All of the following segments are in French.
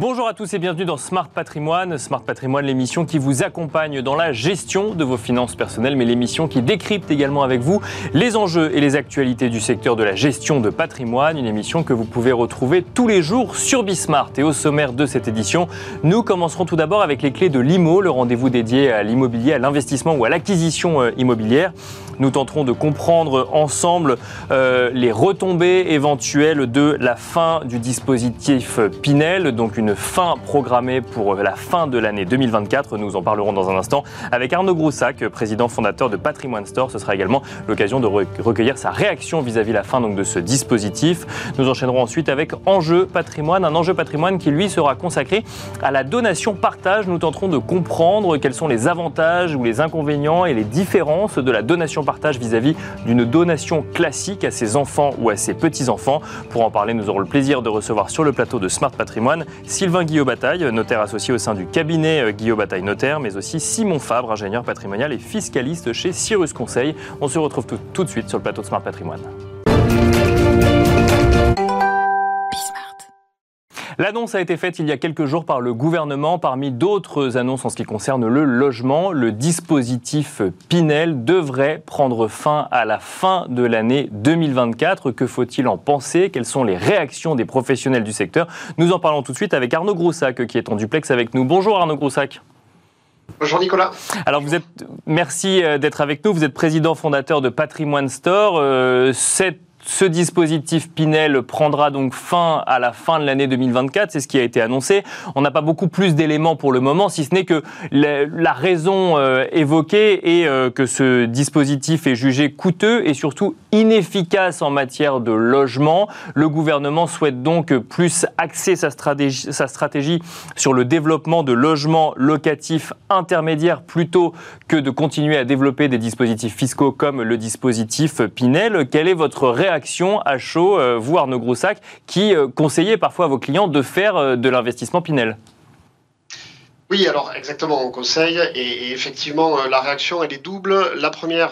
Bonjour à tous et bienvenue dans Smart Patrimoine. Smart Patrimoine, l'émission qui vous accompagne dans la gestion de vos finances personnelles, mais l'émission qui décrypte également avec vous les enjeux et les actualités du secteur de la gestion de patrimoine. Une émission que vous pouvez retrouver tous les jours sur Bismart. Et au sommaire de cette édition, nous commencerons tout d'abord avec les clés de l'IMO, le rendez-vous dédié à l'immobilier, à l'investissement ou à l'acquisition euh, immobilière. Nous tenterons de comprendre ensemble euh, les retombées éventuelles de la fin du dispositif Pinel, donc une fin programmée pour la fin de l'année 2024. Nous en parlerons dans un instant avec Arnaud Groussac, président fondateur de Patrimoine Store. Ce sera également l'occasion de recueillir sa réaction vis-à-vis la fin donc, de ce dispositif. Nous enchaînerons ensuite avec Enjeu Patrimoine, un enjeu patrimoine qui lui sera consacré à la donation partage. Nous tenterons de comprendre quels sont les avantages ou les inconvénients et les différences de la donation partage vis-à-vis d'une donation classique à ses enfants ou à ses petits-enfants. Pour en parler, nous aurons le plaisir de recevoir sur le plateau de Smart Patrimoine Sylvain Guillaume-Bataille, notaire associé au sein du cabinet euh, Guillaume-Bataille Notaire, mais aussi Simon Fabre, ingénieur patrimonial et fiscaliste chez Cyrus Conseil. On se retrouve tout, de suite sur le plateau Smart Patrimoine. L'annonce a été faite il y a quelques jours par le gouvernement. Parmi d'autres annonces en ce qui concerne le logement, le dispositif Pinel devrait prendre fin à la fin de l'année 2024. Que faut-il en penser? Quelles sont les réactions des professionnels du secteur? Nous en parlons tout de suite avec Arnaud Groussac qui est en duplex avec nous. Bonjour Arnaud Groussac. Bonjour Nicolas. Alors vous êtes, merci euh, d'être avec nous. Vous êtes président fondateur de Patrimoine Store. Euh, cette ce dispositif Pinel prendra donc fin à la fin de l'année 2024, c'est ce qui a été annoncé. On n'a pas beaucoup plus d'éléments pour le moment, si ce n'est que la, raison euh, évoquée est euh, que ce dispositif est jugé coûteux et surtout inefficace en matière de logement. Le gouvernement souhaite donc plus axer sa stratégie, sa stratégie sur le développement de logements locatifs intermédiaires plutôt que de continuer à développer des dispositifs fiscaux comme le dispositif Pinel. Quelle est votre réaction réaction à chaud, euh, vous Arnaud Groussac, qui euh, conseillait parfois à vos clients de faire euh, de l'investissement Pinel? Oui, alors exactement, on conseille. Et, effectivement, la réaction, elle est double. La première,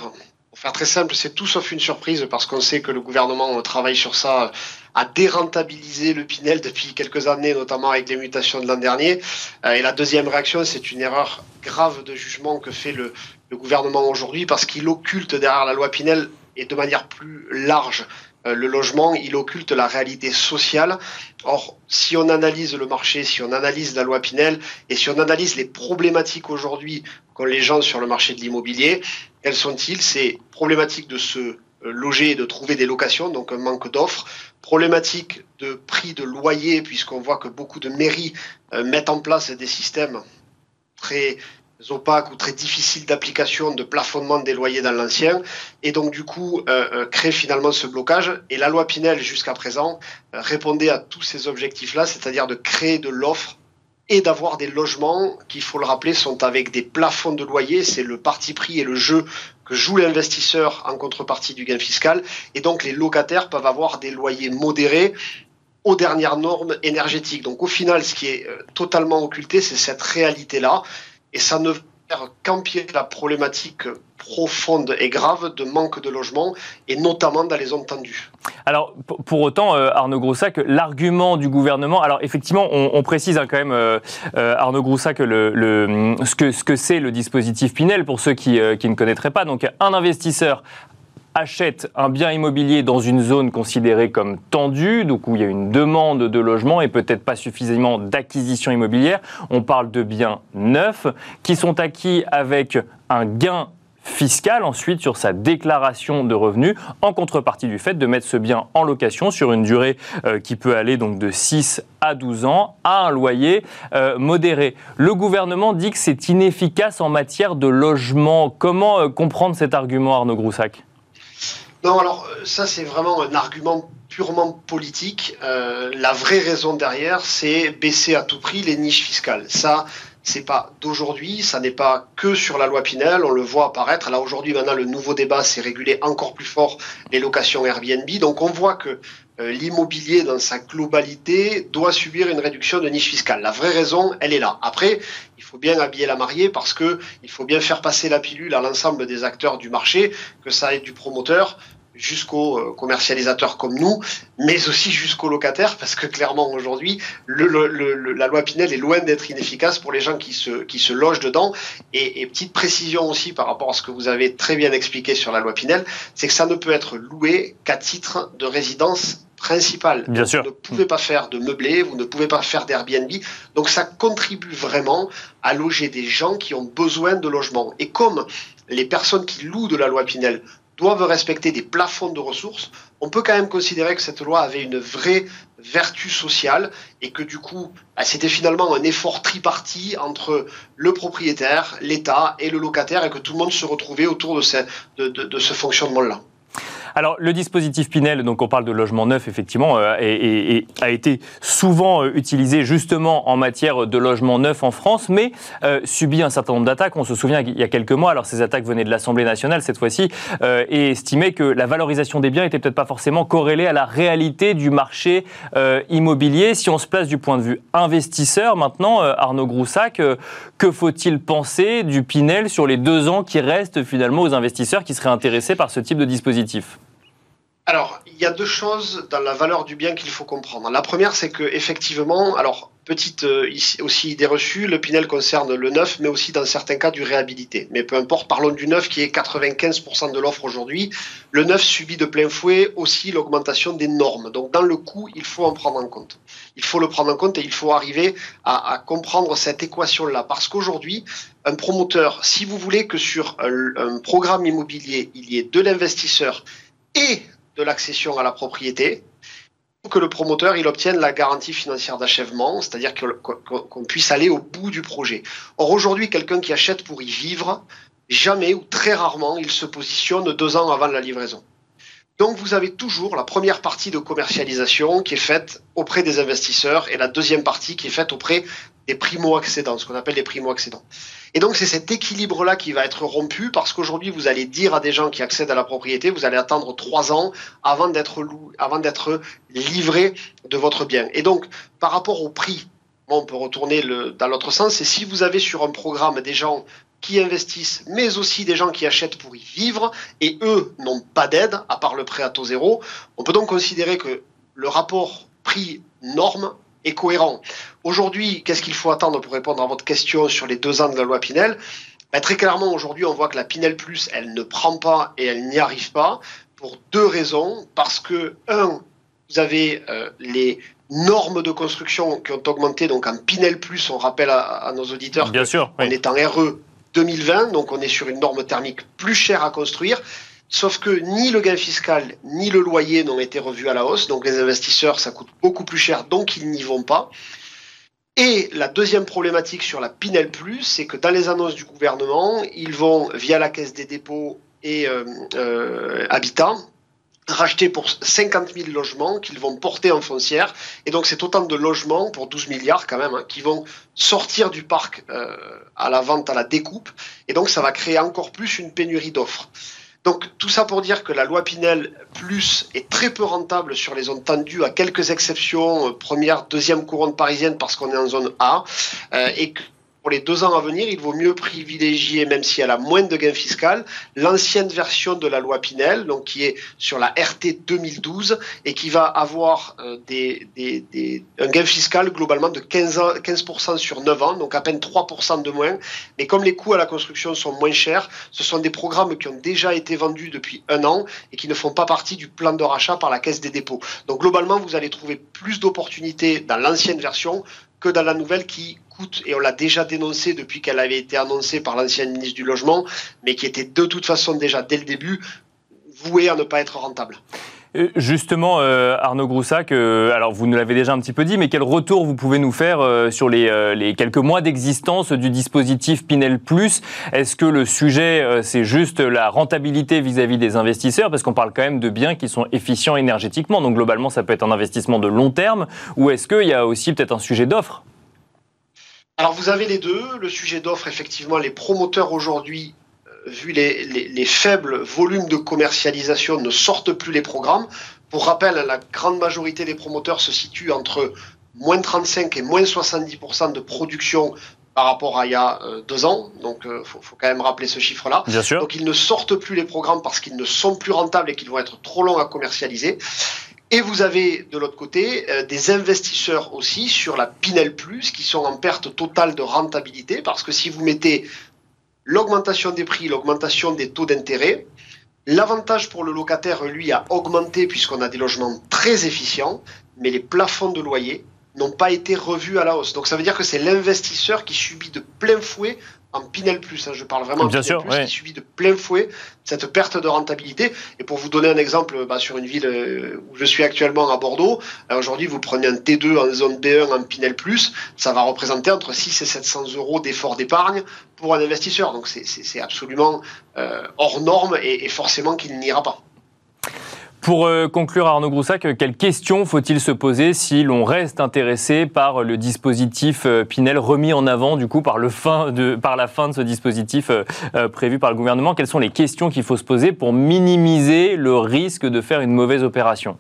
pour faire très simple, c'est tout sauf une surprise parce qu'on sait que le gouvernement travaille sur ça à dérentabiliser le Pinel depuis quelques années, notamment avec les mutations de l'an dernier. Et la deuxième réaction, c'est une erreur grave de jugement que fait le, le gouvernement aujourd'hui parce qu'il occulte derrière la loi Pinel et de manière plus large euh, le logement, il occulte la réalité sociale. Or, si on analyse le marché, si on analyse la loi Pinel et si on analyse les problématiques aujourd'hui qu'ont les gens sur le marché de l'immobilier, quelles sont-ils C'est problématique de se euh, loger et de trouver des locations, donc un manque d'offres, problématique de prix de loyer, puisqu'on voit que beaucoup de mairies euh, mettent en place des systèmes très opaques ou très difficiles d'application de plafonnement des loyers dans l'ancien et donc du coup euh, euh, créer finalement ce blocage et la loi Pinel jusqu'à présent euh, répondait à tous ces objectifs là c'est-à-dire de créer de l'offre et d'avoir des logements qui, il faut le rappeler, sont avec des plafonds de loyer. C'est le parti pris et le jeu que joue l'investisseur en contrepartie du gain fiscal. Et donc, les locataires peuvent avoir des loyers modérés aux dernières normes énergétiques. Donc, au final, ce qui est totalement occulté, c'est cette réalité-là et ça ne faire qu'empirer la problématique profonde et grave de manque de logement, et notamment dans les zones tendues. Alors, pour autant, euh, Arnaud Groussac, l'argument du gouvernement, alors effectivement, on, précise hein, quand même, euh, euh, Arnaud Groussac, ce que c'est le dispositif Pinel, pour ceux qui, qui ne connaîtraient pas. Donc, un investisseur achète un bien immobilier dans une zone considérée comme tendue, donc où il y a une demande de logement et peut-être pas suffisamment d'acquisition immobilière, on parle de biens neufs qui sont acquis avec un gain fiscal ensuite sur sa déclaration de revenus en contrepartie du fait de mettre ce bien en location sur une durée euh, qui peut aller donc de 6 à 12 ans à un loyer euh, modéré. Le gouvernement dit que c'est inefficace en matière de logement. Comment euh, comprendre cet argument Arnaud Groussac? Non, alors euh, ça c'est vraiment un argument purement politique. Euh, la vraie raison derrière, c'est baisser à tout prix les niches fiscales. Ça, c'est pas d'aujourd'hui, ça n'est pas que sur la loi Pinel, on le voit apparaître. Là aujourd'hui, maintenant, le nouveau débat, c'est réguler encore plus fort les locations Airbnb. Donc on voit que euh, l'immobilier dans sa globalité doit subir une réduction de niche fiscale. La vraie raison, elle est là. Après, faut bien habiller la mariée parce que il faut bien faire passer la pilule à l'ensemble des acteurs du marché, que ça ait du promoteur, jusqu'aux euh, commercialisateurs comme nous, mais aussi jusqu'aux locataires, parce que clairement aujourd'hui, la loi Pinel est loin d'être inefficace pour les gens qui se, qui se logent dedans. Et, petite précision aussi par rapport à ce que vous avez très bien expliqué sur la loi Pinel, c'est que ça ne peut être loué qu'à titre de résidence principale. Bien sûr. Vous ne pouvez pas faire de meublé, vous ne pouvez pas faire d'Airbnb. Donc ça contribue vraiment à loger des gens qui ont besoin de logement. Et comme les personnes qui louent de la loi Pinel doivent respecter des plafonds de ressources, on peut quand même considérer que cette loi avait une vraie vertu sociale et que du coup, bah, c'était finalement un effort tripartite entre le propriétaire, l'État et le locataire et que tout le monde se retrouvait autour de ce fonctionnement-là. Alors, le dispositif Pinel, donc on parle de logement neuf, effectivement, euh, a été souvent euh, utilisé justement en matière de logement neuf en France, mais euh, subit un certain nombre d'attaques. On se souvient qu'il y a quelques mois, alors ces attaques venaient de l'Assemblée nationale cette fois-ci, et estimaient que la valorisation des biens était peut-être pas forcément corrélée à la réalité du marché immobilier. Si on se place du point de vue investisseur, maintenant, Arnaud Groussac, que faut-il penser du Pinel sur les deux ans qui restent finalement aux investisseurs qui seraient intéressés par ce type de dispositif? Alors, il y a deux choses dans la valeur du bien qu'il faut comprendre. La première, c'est que effectivement, alors petite euh, aussi idée reçue, le Pinel concerne le neuf, mais aussi dans certains cas du réhabilité. Mais peu importe, parlons du neuf qui est 95% de l'offre aujourd'hui. Le neuf subit de plein fouet aussi l'augmentation des normes. Donc dans le coût, il faut en prendre en compte. Il faut le prendre en compte et il faut arriver à, comprendre cette équation-là. Parce qu'aujourd'hui, un promoteur, si vous voulez que sur un programme immobilier, il y ait de l'investisseur et de l'accession à la propriété, que le promoteur il obtienne la garantie financière d'achèvement, c'est-à-dire qu'on puisse aller au bout du projet. Or aujourd'hui, quelqu'un qui achète pour y vivre, jamais ou très rarement, il se positionne deux ans avant la livraison. Donc vous avez toujours la première partie de commercialisation qui est faite auprès des investisseurs et la deuxième partie qui est faite auprès des primo-accédants, ce qu'on appelle les primo-accédants. Et donc c'est cet équilibre-là qui va être rompu parce qu'aujourd'hui vous allez dire à des gens qui accèdent à la propriété, vous allez attendre trois ans avant d'être livré de votre bien. Et donc par rapport au prix, on peut retourner dans l'autre sens, et si vous avez sur un programme des gens qui investissent, mais aussi des gens qui achètent pour y vivre, et eux n'ont pas d'aide, à part le prêt à taux zéro, on peut donc considérer que le rapport prix-norme est cohérent. Aujourd'hui, qu'est-ce qu'il faut attendre pour répondre à votre question sur les deux ans de la loi Pinel? Ben, Très clairement, aujourd'hui, on voit que la Pinel Plus, elle ne prend pas et elle n'y arrive pas pour deux raisons. Parce que, un, vous avez euh, les normes de construction qui ont augmenté. Donc, en Pinel Plus, on rappelle à, nos auditeurs Bien sûr, on est en RE 2020, donc on est sur une norme thermique plus chère à construire. Sauf que ni le gain fiscal ni le loyer n'ont été revus à la hausse, donc les investisseurs, ça coûte beaucoup plus cher, donc ils n'y vont pas. Et la deuxième problématique sur la Pinel Plus, c'est que dans les annonces du gouvernement, ils vont, via la Caisse des dépôts et euh, euh, Habitat, racheter pour 50 000 logements qu'ils vont porter en foncière. Et donc c'est autant de logements pour 12 milliards quand même, hein, qui vont sortir du parc euh, à la vente, à la découpe. Et donc ça va créer encore plus une pénurie d'offres. Donc tout ça pour dire que la loi Pinel plus est très peu rentable sur les zones tendues, à quelques exceptions, euh, première, deuxième couronne parisienne parce qu'on est en zone A, euh, et que pour les deux ans à venir, il vaut mieux privilégier, même si elle a moins de gains fiscaux, l'ancienne version de la loi Pinel, donc qui est sur la RT 2012 et qui va avoir euh, des, des, un gain fiscal globalement de 15%, 15 sur 9 ans, donc à peine 3% de moins. Mais comme les coûts à la construction sont moins chers, ce sont des programmes qui ont déjà été vendus depuis un an et qui ne font pas partie du plan de rachat par la Caisse des dépôts. Donc globalement, vous allez trouver plus d'opportunités dans l'ancienne version que dans la nouvelle qui coûte, et on l'a déjà dénoncé depuis qu'elle avait été annoncée par l'ancienne ministre du Logement, mais qui était de toute façon déjà dès le début vouée à ne pas être rentable. Euh, justement, euh, Arnaud Groussac, euh, alors vous nous l'avez déjà un petit peu dit, mais quel retour vous pouvez nous faire sur les, quelques mois d'existence du dispositif Pinel Est-ce que le sujet, c'est juste la rentabilité vis-à-vis des investisseurs? Parce qu'on parle quand même de biens qui sont efficients énergétiquement, donc globalement, ça peut être un investissement de long terme. Ou est-ce qu'il y a aussi peut-être un sujet d'offre? Alors vous avez les deux. Le sujet d'offre, effectivement, les promoteurs aujourd'hui vu les, faibles volumes de commercialisation, ne sortent plus les programmes. Pour rappel, la grande majorité des promoteurs se situent entre moins 35 et moins 70% de production par rapport à il y a deux ans. Donc, il faut, faut, quand même rappeler ce chiffre-là. Bien sûr. Donc, ils ne sortent plus les programmes parce qu'ils ne sont plus rentables et qu'ils vont être trop longs à commercialiser. Et vous avez de l'autre côté des investisseurs aussi sur la Pinel Plus qui sont en perte totale de rentabilité parce que si vous mettez l'augmentation des prix, l'augmentation des taux d'intérêt, L'avantage pour le locataire, lui, a augmenté puisqu'on a des logements très efficients, mais les plafonds de loyer n'ont pas été revus à la hausse. Donc ça veut dire que c'est l'investisseur qui subit de plein fouet en Pinel Plus, hein, je parle vraiment Bien Pinel Plus, qui subit de plein fouet cette perte de rentabilité. Et pour vous donner un exemple, bah, sur une ville euh, où je suis actuellement à Bordeaux, euh, aujourd'hui vous prenez un T2 en zone B1 en Pinel Plus, ça va représenter entre 6 et 700 euros d'effort d'épargne pour un investisseur. Donc c'est absolument euh, hors norme et, et forcément qu'il n'ira pas. Pour euh, conclure, Arnaud Groussac, quelles questions faut-il se poser si l'on reste intéressé par le dispositif euh, Pinel remis en avant du coup par, la fin de ce dispositif euh, prévu par le gouvernement? Quelles sont les questions qu'il faut se poser pour minimiser le risque de faire une mauvaise opération?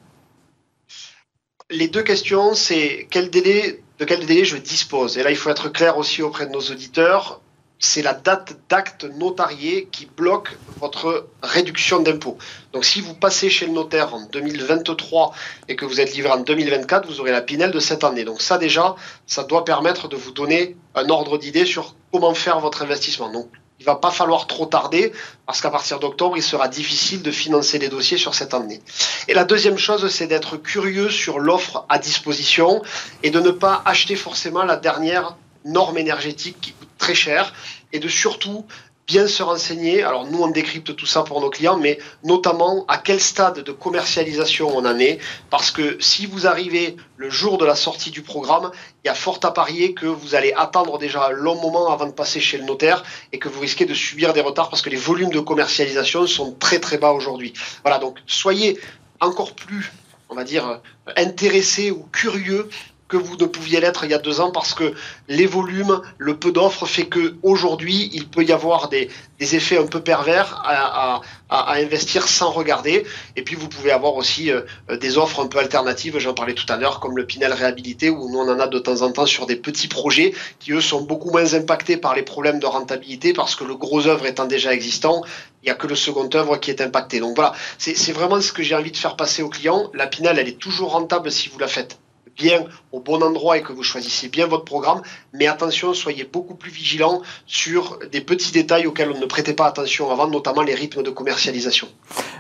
Les deux questions, c'est quel délai, de quel délai je dispose? Et là, il faut être clair aussi auprès de nos auditeurs c'est la date d'acte notarié qui bloque votre réduction d'impôt. Donc si vous passez chez le notaire en 2023 et que vous êtes livré en 2024, vous aurez la Pinel de cette année. Donc ça déjà, ça doit permettre de vous donner un ordre d'idée sur comment faire votre investissement. Donc il va pas falloir trop tarder parce qu'à partir d'octobre, il sera difficile de financer les dossiers sur cette année. Et la deuxième chose, c'est d'être curieux sur l'offre à disposition et de ne pas acheter forcément la dernière norme énergétique qui coûte très cher et de surtout bien se renseigner. Alors nous, on décrypte tout ça pour nos clients, mais notamment à quel stade de commercialisation on en est. Parce que si vous arrivez le jour de la sortie du programme, il y a fort à parier que vous allez attendre déjà un long moment avant de passer chez le notaire et que vous risquez de subir des retards parce que les volumes de commercialisation sont très très bas aujourd'hui. Voilà, donc soyez encore plus, on va dire, intéressés ou curieux que vous ne pouviez l'être il y a deux ans parce que les volumes, le peu d'offres fait que aujourd'hui il peut y avoir des, des, effets un peu pervers à, à, à, investir sans regarder. Et puis vous pouvez avoir aussi euh, des offres un peu alternatives, j'en parlais tout à l'heure, comme le Pinel réhabilité où nous on en a de temps en temps sur des petits projets qui eux sont beaucoup moins impactés par les problèmes de rentabilité parce que le gros œuvre étant déjà existant, il n'y a que le second œuvre qui est impacté. Donc voilà, c'est vraiment ce que j'ai envie de faire passer aux clients. La Pinel, elle est toujours rentable si vous la faites bien au bon endroit et que vous choisissez bien votre programme. Mais attention, soyez beaucoup plus vigilants sur des petits détails auxquels on ne prêtait pas attention avant, notamment les rythmes de commercialisation.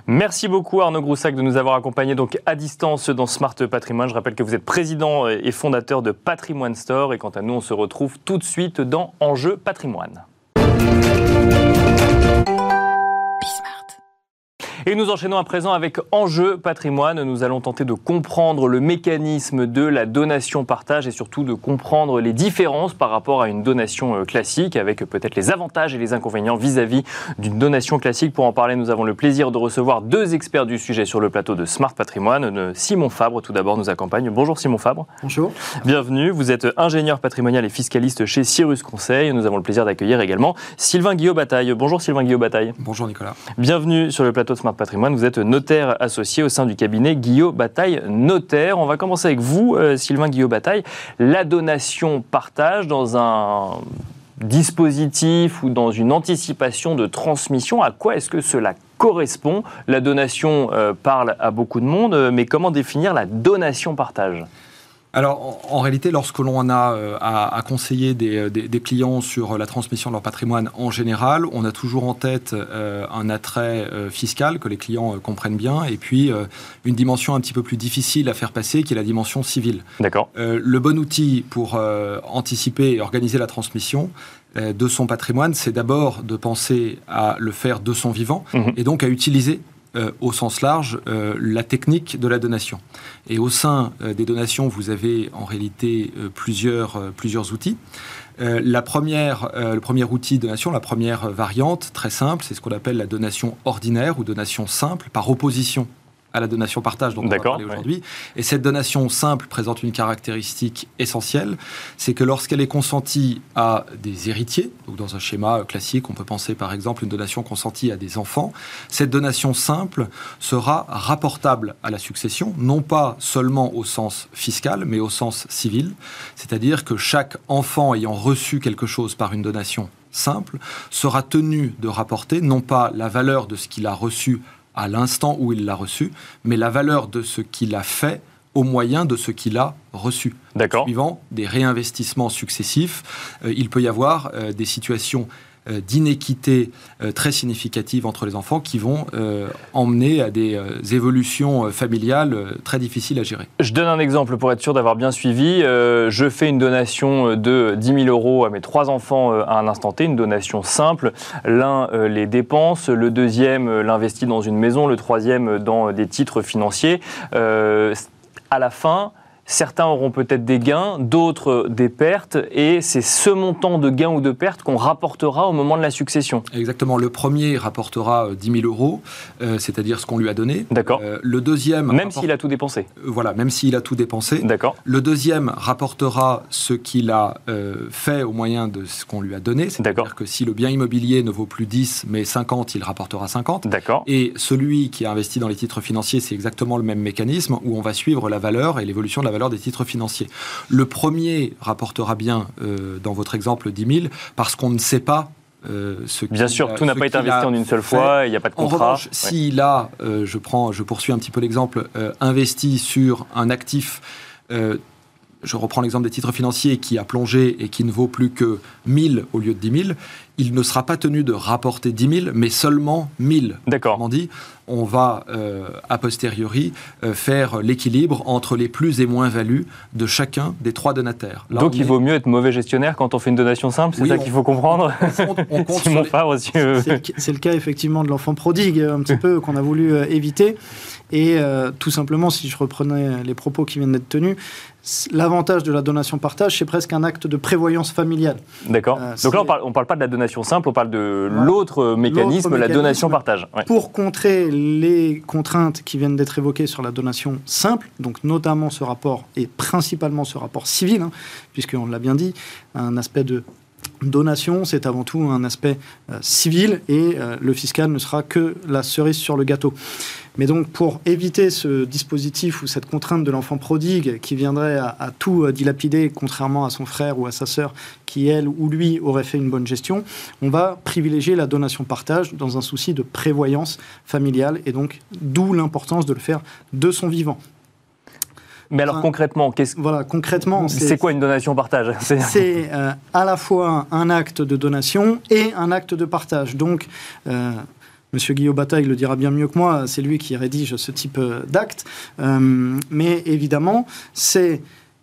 Merci beaucoup Arnaud Groussac de nous avoir accompagnés donc à distance dans Smart Patrimoine. Je rappelle que vous êtes président et fondateur de Patrimoine Store et quant à nous, on se retrouve tout de suite dans Enjeu Patrimoine. Et nous enchaînons à présent avec Enjeu patrimoine. Nous allons tenter de comprendre le mécanisme de la donation-partage et surtout de comprendre les différences par rapport à une donation euh, classique, avec peut-être les avantages et les inconvénients vis-à-vis d'une donation classique. Pour en parler, nous avons le plaisir de recevoir deux experts du sujet sur le plateau de Smart Patrimoine. Simon Fabre, tout d'abord, nous accompagne. Bonjour Simon Fabre. Bonjour. Bienvenue. Vous êtes ingénieur patrimonial et fiscaliste chez Cyrus Conseil. Nous avons le plaisir d'accueillir également Sylvain Guillaume Bataille. Bonjour Sylvain Guillaume Bataille. Bonjour Nicolas. Bienvenue sur le plateau de Smart Patrimoine. Vous êtes notaire associé au sein du cabinet Guillaume Bataille Notaire. On va commencer avec vous, euh, Sylvain Guillaume Bataille. La donation partage dans un dispositif ou dans une anticipation de transmission, à quoi est-ce que cela correspond? La donation euh, parle à beaucoup de monde, euh, mais comment définir la donation partage? Alors, en, réalité, lorsque l'on a euh, à, conseiller des, clients sur la transmission de leur patrimoine en général, on a toujours en tête euh, un attrait euh, fiscal que les clients comprennent bien, et puis une dimension un petit peu plus difficile à faire passer, qui est la dimension civile. D'accord. le bon outil pour anticiper et organiser la transmission, de son patrimoine, c'est d'abord de penser à le faire de son vivant mhm. et donc à utiliser euh, au sens large euh, la technique de la donation. Et au sein euh, des donations, vous avez en réalité plusieurs, plusieurs outils. la première, le premier outil de donation, la première variante, très simple, c'est ce qu'on appelle la donation ordinaire ou donation simple, par opposition à la donation partage dont on va parler aujourd'hui. Et cette donation simple présente une caractéristique essentielle, c'est que lorsqu'elle est consentie à des héritiers, donc dans un schéma classique, on peut penser par exemple une donation consentie à des enfants, cette donation simple sera rapportable à la succession, non pas seulement au sens fiscal, mais au sens civil, c'est-à-dire que chaque enfant ayant reçu quelque chose par une donation simple sera tenu de rapporter non pas la valeur de ce qu'il a reçu à l'instant où il l'a reçu, mais la valeur de ce qu'il a fait au moyen de ce qu'il a reçu. D'accord. Suivant des réinvestissements successifs, euh, il peut y avoir euh, des situations d'inéquité euh, très significative entre les enfants qui vont euh, emmener à des évolutions familiales très difficiles à gérer. Je donne un exemple pour être sûr d'avoir bien suivi. je fais une donation de 10 000 euros à mes trois enfants à un instant T, une donation simple. L'un les dépense, le deuxième l'investit dans une maison, le troisième dans des titres financiers. à la fin, Certains auront peut-être des gains, d'autres des pertes, et c'est ce montant de gains ou de pertes qu'on rapportera au moment de la succession. Exactement. Le premier rapportera 10 euh, 000 euros, euh, c'est-à-dire ce qu'on lui a donné. D'accord. Euh, le deuxième. Même s'il a tout dépensé. voilà, même s'il a tout dépensé. D'accord. Le deuxième rapportera ce qu'il a fait au moyen de ce qu'on lui a donné. C'est-à-dire que si le bien immobilier ne vaut plus 10 mais 50, il rapportera 50. D'accord. Et celui qui a investi dans les titres financiers, c'est exactement le même mécanisme où on va suivre la valeur et l'évolution de la valeur des titres financiers. Le premier rapportera bien, euh, dans votre exemple, 10 000, parce qu'on ne sait pas euh, ce Bien sûr, tout n'a pas été investi en une seule fois, il n'y a pas de contrat. En revanche, s'il a, euh, je, prends, je poursuis un petit peu l'exemple, investi sur un actif je reprends l'exemple des titres financiers qui a plongé et qui ne vaut plus que 1000 au lieu de 10 000, il ne sera pas tenu de rapporter 10 000, mais seulement 1000. D'accord. On dit, on va euh, a posteriori euh, faire l'équilibre entre les plus et moins values de chacun des trois donataires. Donc il vaut mieux être mauvais gestionnaire quand on fait une donation simple, c'est ça qu'il faut comprendre on compte, C'est le cas effectivement de l'enfant prodigue, un petit peu, qu'on a voulu euh, éviter. Et tout simplement, si je reprenais les propos qui viennent d'être tenus, l'avantage de la donation partage, c'est presque un acte de prévoyance familiale. D'accord. Donc là, on ne parle pas de la donation simple, on parle de l'autre mécanisme, la donation partage. Pour contrer les contraintes qui viennent d'être évoquées sur la donation simple, donc notamment ce rapport et principalement ce rapport civil, hein, puisqu'on l'a bien dit, un aspect de donation, c'est avant tout un aspect euh, civil et euh, le fiscal ne sera que la cerise sur le gâteau. Mais donc, pour éviter ce dispositif ou cette contrainte de l'enfant prodigue qui viendrait à, tout dilapider, contrairement à son frère ou à sa sœur, qui elle ou lui aurait fait une bonne gestion, on va privilégier la donation-partage dans un souci de prévoyance familiale et donc d'où l'importance de le faire de son vivant. Mais alors concrètement, qu'est-ce voilà, concrètement, c'est quoi une donation partage? C'est euh, à la fois un acte de donation et un acte de partage. Donc, euh, Monsieur Guillaume Bataille le dira bien mieux que moi, c'est lui qui rédige ce type euh, d'acte. Euh, mais évidemment, c'est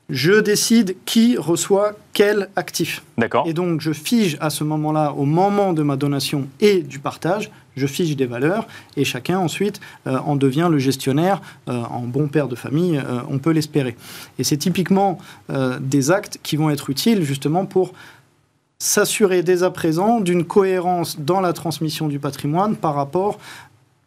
je décide qui reçoit quel actif. D'accord. Et donc, je fige à ce moment-là, au moment de ma donation et du partage, je fige des valeurs et chacun ensuite euh, en devient le gestionnaire en bon père de famille, on peut l'espérer. Et c'est typiquement des actes qui vont être utiles justement pour s'assurer dès à présent d'une cohérence dans la transmission du patrimoine par rapport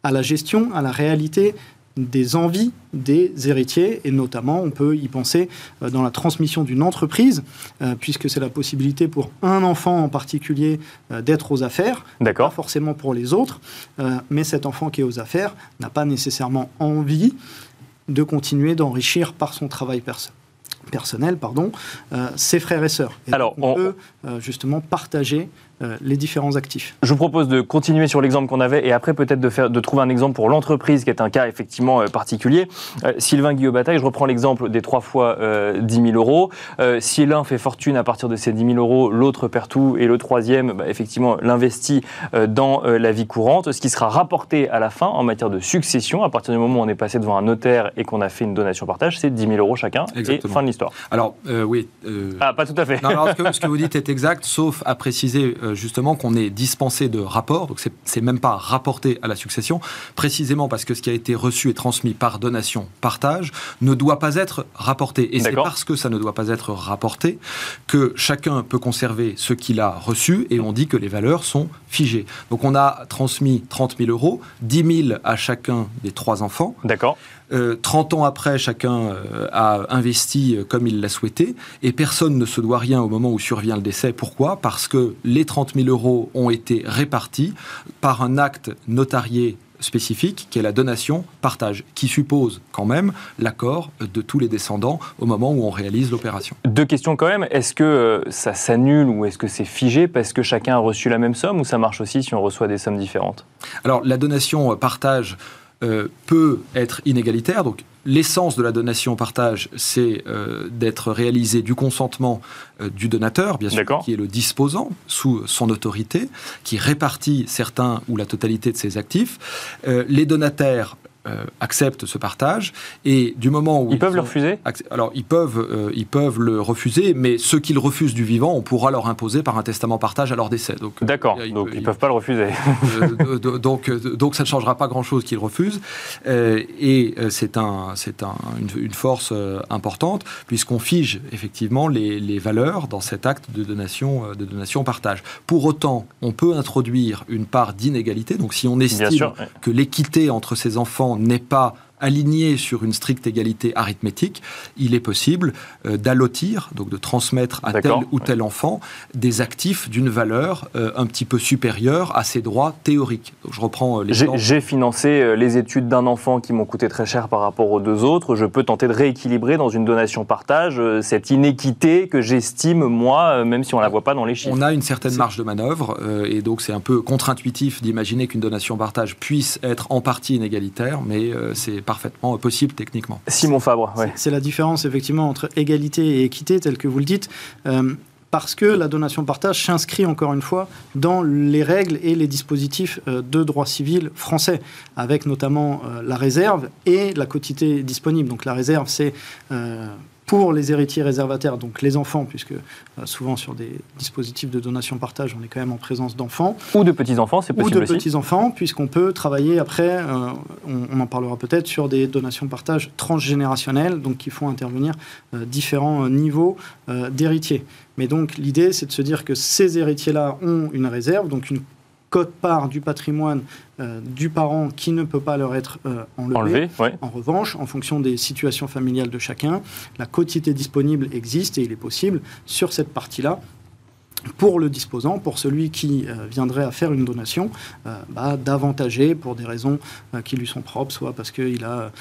à la gestion, à la réalité des envies des héritiers, et notamment on peut y penser euh, dans la transmission d'une entreprise, euh, puisque c'est la possibilité pour un enfant en particulier euh, d'être aux affaires, pas forcément pour les autres, mais cet enfant qui est aux affaires n'a pas nécessairement envie de continuer d'enrichir par son travail personnel personnel, pardon, euh, ses frères et sœurs. Et Alors, on, peut euh, justement partager les différents actifs. Je vous propose de continuer sur l'exemple qu'on avait et après peut-être de, faire, de trouver un exemple pour l'entreprise qui est un cas effectivement particulier. Sylvain Guillaume Bataille, je reprends l'exemple des trois fois 10 000 euros. si l'un fait fortune à partir de ces 10 000 euros, l'autre perd tout et le troisième, bah, effectivement, l'investit dans la vie courante, ce qui sera rapporté à la fin en matière de succession, à partir du moment où on est passé devant un notaire et qu'on a fait une donation partage, c'est 10 000 euros chacun et fin de l'histoire. Alors, euh, oui. Euh, ah, pas tout à fait. Non, alors, ce, que, vous dites est exact, sauf à préciser justement qu'on ait dispensé de rapport, donc c'est même pas rapporté à la succession, précisément parce que ce qui a été reçu et transmis par donation, partage, ne doit pas être rapporté. Et c'est parce que ça ne doit pas être rapporté que chacun peut conserver ce qu'il a reçu et on dit que les valeurs sont figées. Donc on a transmis 30 000 euros, 10 000 à chacun des trois enfants. D'accord. 30 euh, ans après, chacun euh, a investi euh, comme il l'a souhaité et personne ne se doit rien au moment où survient le décès. Pourquoi? Parce que les 30 000 euros ont été répartis par un acte notarié spécifique qui est la donation-partage, qui suppose quand même l'accord de tous les descendants au moment où on réalise l'opération. Deux questions quand même. Est-ce que euh, ça s'annule ou est-ce que c'est figé parce que chacun a reçu la même somme ou ça marche aussi si on reçoit des sommes différentes? Alors la donation-partage euh, peut être inégalitaire. Donc l'essence de la donation-partage, c'est euh, d'être réalisé du consentement euh, du donateur, bien sûr, qui est le disposant sous son autorité, qui répartit certains ou la totalité de ses actifs. les donataires euh, acceptent ce partage. Et du moment où ils, peuvent le refuser alors ils peuvent euh, ils peuvent le refuser mais ceux qu'ils refusent du vivant on pourra leur imposer par un testament partage à leur décès. Donc euh, d'accord. donc ils, ne peuvent pas le refuser. Donc donc ça ne changera pas grand chose qu'ils refusent. Et c'est un c'est un, une, force importante puisqu'on fige effectivement les, les, valeurs dans cet acte de donation de donation partage. Pour autant on peut introduire une part d'inégalité. Donc si on estime que l'équité entre ces enfants n'est pas aligné sur une stricte égalité arithmétique, il est possible euh, d'allotir, donc de transmettre à tel ou tel enfant des actifs d'une valeur euh, un petit peu supérieure à ses droits théoriques. je reprends euh, J'ai financé les études d'un enfant qui m'ont coûté très cher par rapport aux deux autres. Je peux tenter de rééquilibrer dans une donation-partage cette inéquité que j'estime, moi, même si on ne la voit pas dans les chiffres. On a une certaine marge de manœuvre et donc c'est un peu contre-intuitif d'imaginer qu'une donation-partage puisse être en partie inégalitaire, mais c'est parfaitement possible techniquement. Simon Fabre, C'est la différence effectivement entre égalité et équité, tel que vous le dites. Euh, parce que la donation-partage s'inscrit encore une fois dans les règles et les dispositifs euh, de droit civil français, avec notamment euh, la réserve et la quotité disponible. Donc la réserve, c'est pour les héritiers réservataires, donc les enfants, puisque euh, souvent sur des dispositifs de donation-partage, on est quand même en présence d'enfants. Ou de petits-enfants, c'est possible Ou de petits-enfants, puisqu'on peut travailler après, euh, on, en parlera peut-être, sur des donations-partage transgénérationnelles, donc qui font intervenir euh, différents niveaux d'héritiers. Mais donc l'idée, c'est de se dire que ces héritiers-là ont une réserve, donc une cote-part du patrimoine euh, du parent qui ne peut pas leur être euh, enlevé. En revanche, en fonction des situations familiales de chacun, la quotité disponible existe et il est possible sur cette partie-là pour le disposant, pour celui qui euh, viendrait à faire une donation, bah, d'avantager pour des raisons qui lui sont propres, soit parce qu'il a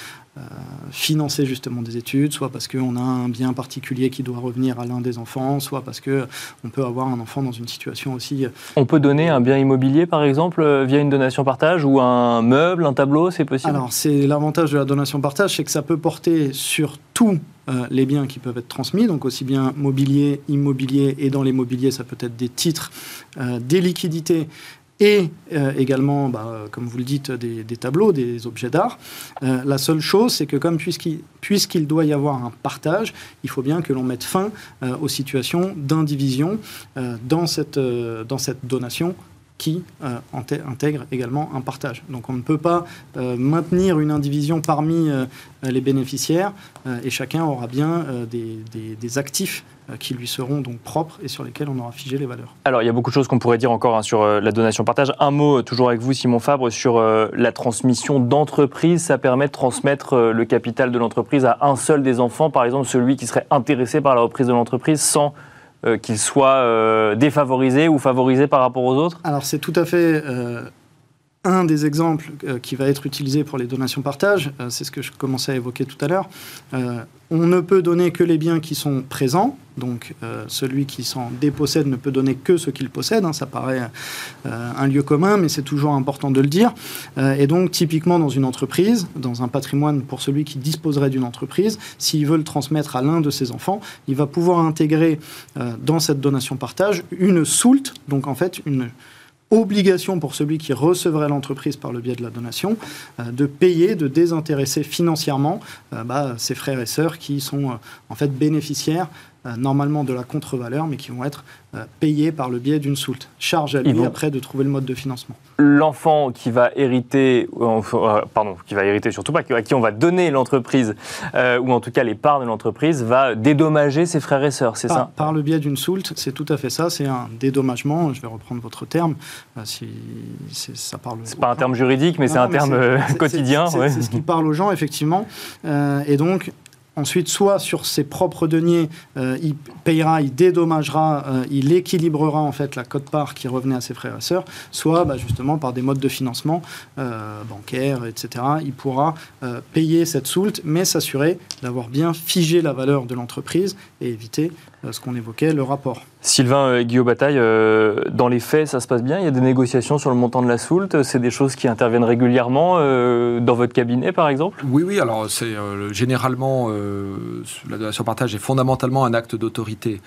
financer justement des études, soit parce qu'on a un bien particulier qui doit revenir à l'un des enfants, soit parce qu'on peut avoir un enfant dans une situation aussi... Euh, on peut donner un bien immobilier, par exemple, euh, via une donation partage, ou un meuble, un tableau, c'est possible? Alors, c'est l'avantage de la donation partage, c'est que ça peut porter sur tous les biens qui peuvent être transmis, donc aussi bien mobilier, immobilier, et dans l'immobilier, ça peut être des titres, des liquidités, et euh, également, bah, comme vous le dites, des, tableaux, des objets d'art. Euh, la seule chose, c'est que comme puisqu'il doit y avoir un partage, il faut bien que l'on mette fin euh, aux situations d'indivision dans, dans cette donation qui intègre également un partage. Donc on ne peut pas maintenir une indivision parmi les bénéficiaires et chacun aura bien des, actifs euh, qui lui seront donc propres et sur lesquels on aura figé les valeurs. Alors, il y a beaucoup de choses qu'on pourrait dire encore hein, sur euh, la donation-partage. Un mot, euh, toujours avec vous, Simon Fabre, sur la transmission d'entreprise. Ça permet de transmettre le capital de l'entreprise à un seul des enfants, par exemple celui qui serait intéressé par la reprise de l'entreprise sans qu'il soit défavorisé ou favorisé par rapport aux autres? Alors, c'est tout à fait un des exemples euh, qui va être utilisé pour les donations partage, euh, c'est ce que je commençais à évoquer tout à l'heure. Euh, on ne peut donner que les biens qui sont présents, donc celui qui s'en dépossède ne peut donner que ce qu'il possède. Hein, ça paraît un lieu commun, mais c'est toujours important de le dire. et donc, typiquement dans une entreprise, dans un patrimoine pour celui qui disposerait d'une entreprise, s'il veut le transmettre à l'un de ses enfants, il va pouvoir intégrer dans cette donation partage une soulte, donc en fait une obligation pour celui qui recevrait l'entreprise par le biais de la donation euh, de payer, de désintéresser financièrement euh, bah, ses frères et sœurs qui sont euh, en fait bénéficiaires normalement de la contre-valeur, mais qui vont être payés par le biais d'une soulte. Charge à lui après de trouver le mode de financement. L'enfant qui va hériter, pardon, qui va hériter surtout pas, à qui on va donner l'entreprise, ou en tout cas les parts de l'entreprise, va dédommager ses frères et sœurs, c'est ça? Par le biais d'une soulte, c'est tout à fait ça, c'est un dédommagement, je vais reprendre votre terme, si ça parle... C'est pas un terme juridique, mais c'est un terme quotidien. C'est ce qui parle aux gens, effectivement. Euh, et donc, Ensuite, soit sur ses propres deniers, euh, il payera, il dédommagera, euh, il équilibrera en fait la cote-part qui revenait à ses frères et sœurs, soit bah, justement par des modes de financement euh, bancaires, etc. Il pourra payer cette soulte, mais s'assurer d'avoir bien figé la valeur de l'entreprise et éviter ce qu'on évoquait, le rapport. Sylvain Guillaume Bataille, dans les faits, ça se passe bien? Il y a des négociations sur le montant de la soulte C'est des choses qui interviennent régulièrement dans votre cabinet, par exemple? Oui, oui. Alors, c'est généralement euh, la donation partage est fondamentalement un acte d'autorité.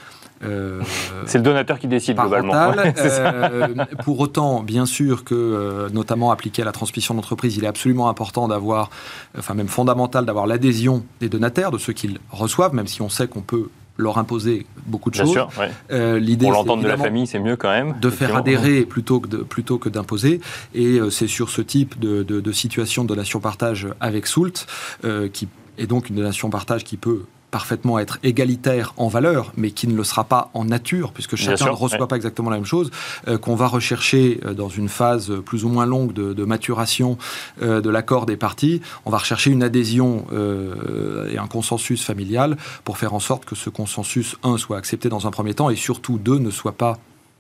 Euh, c'est le donateur qui décide globalement. Euh, pour autant, bien sûr que, notamment appliqué à la transmission d'entreprise, il est absolument important d'avoir, enfin même fondamental d'avoir l'adhésion des donataires, de ceux qu'ils reçoivent, même si on sait qu'on peut leur imposer beaucoup de choses. Sûr, L'idée, Pour l'entendre de la famille, c'est mieux quand même. De faire adhérer plutôt que, plutôt que d'imposer. Et c'est sur ce type de, de, de situation de donation-partage avec Soult qui et donc une donation partage qui peut parfaitement être égalitaire en valeur, mais qui ne le sera pas en nature, puisque chacun ne reçoit pas exactement la même chose, euh, qu'on va rechercher euh, dans une phase plus ou moins longue de, maturation euh, de l'accord des parties. On va rechercher une adhésion et un consensus familial pour faire en sorte que ce consensus, un, soit accepté dans un premier temps, et surtout, deux, ne soit pas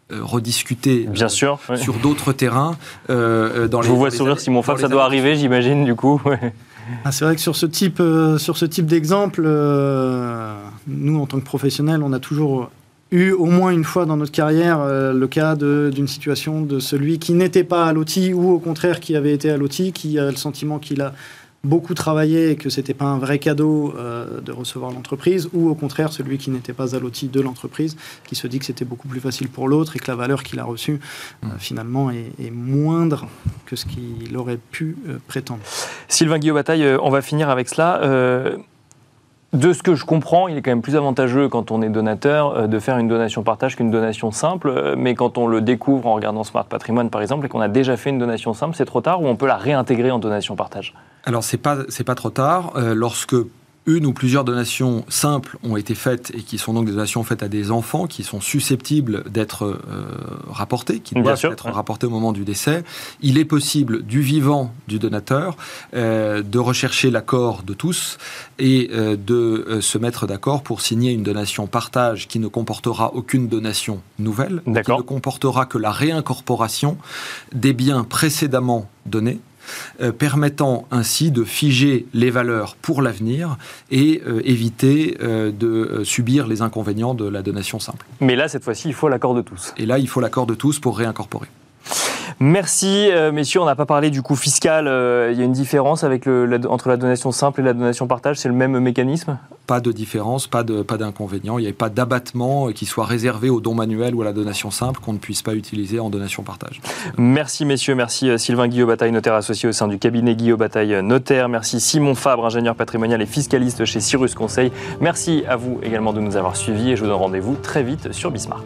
rediscuté Bien sûr, sur d'autres terrains. dans Je vous vois sourire, Simon Fab, ça doit arriver, j'imagine, du coup. Ah, c'est vrai que sur ce type, euh, type d'exemple, euh, nous, en tant que professionnels, on a toujours eu au moins une fois dans notre carrière euh, le cas d'une situation de celui qui n'était pas à l'outil ou au contraire qui avait été à l'outil, qui a le sentiment qu'il a beaucoup travaillé et que c'était pas un vrai cadeau euh, de recevoir l'entreprise, ou au contraire celui qui n'était pas à l'outil de l'entreprise, qui se dit que c'était beaucoup plus facile pour l'autre et que la valeur qu'il a reçue euh, mm. finalement est, moindre que ce qu'il aurait pu euh, prétendre. Sylvain Guillaume Bataille, on va finir avec cela. De ce que je comprends, il est quand même plus avantageux quand on est donateur de faire une donation partage qu'une donation simple. Mais quand on le découvre en regardant Smart Patrimoine par exemple et qu'on a déjà fait une donation simple, c'est trop tard ou on peut la réintégrer en donation partage? Alors, c'est pas, pas trop tard. Euh, lorsque une ou plusieurs donations simples ont été faites et qui sont donc des donations faites à des enfants qui sont susceptibles d'être euh, rapportés, qui doivent être rapportés au moment du décès, il est possible du vivant du donateur euh, de rechercher l'accord de tous et de se mettre d'accord pour signer une donation partage qui ne comportera aucune donation nouvelle, qui ne comportera que la réincorporation des biens précédemment donnés euh, permettant ainsi de figer les valeurs pour l'avenir et euh, éviter euh, de subir les inconvénients de la donation simple. Mais là, cette fois-ci, il faut l'accord de tous. Et là, il faut l'accord de tous pour réincorporer. Merci, messieurs. On n'a pas parlé du coût fiscal. il y a une différence avec le, entre la donation simple et la donation partage C'est le même mécanisme? Pas de différence, pas d'inconvénient. Pas il n'y a pas d'abattement qui soit réservé au don manuel ou à la donation simple qu'on ne puisse pas utiliser en donation partage. Merci, messieurs. Merci, Sylvain Guillaume Bataille, notaire associé au sein du cabinet Guillaume Bataille Notaire. Merci, Simon Fabre, ingénieur patrimonial et fiscaliste chez Cyrus Conseil. Merci à vous également de nous avoir suivis et je vous donne rendez-vous très vite sur Bismart.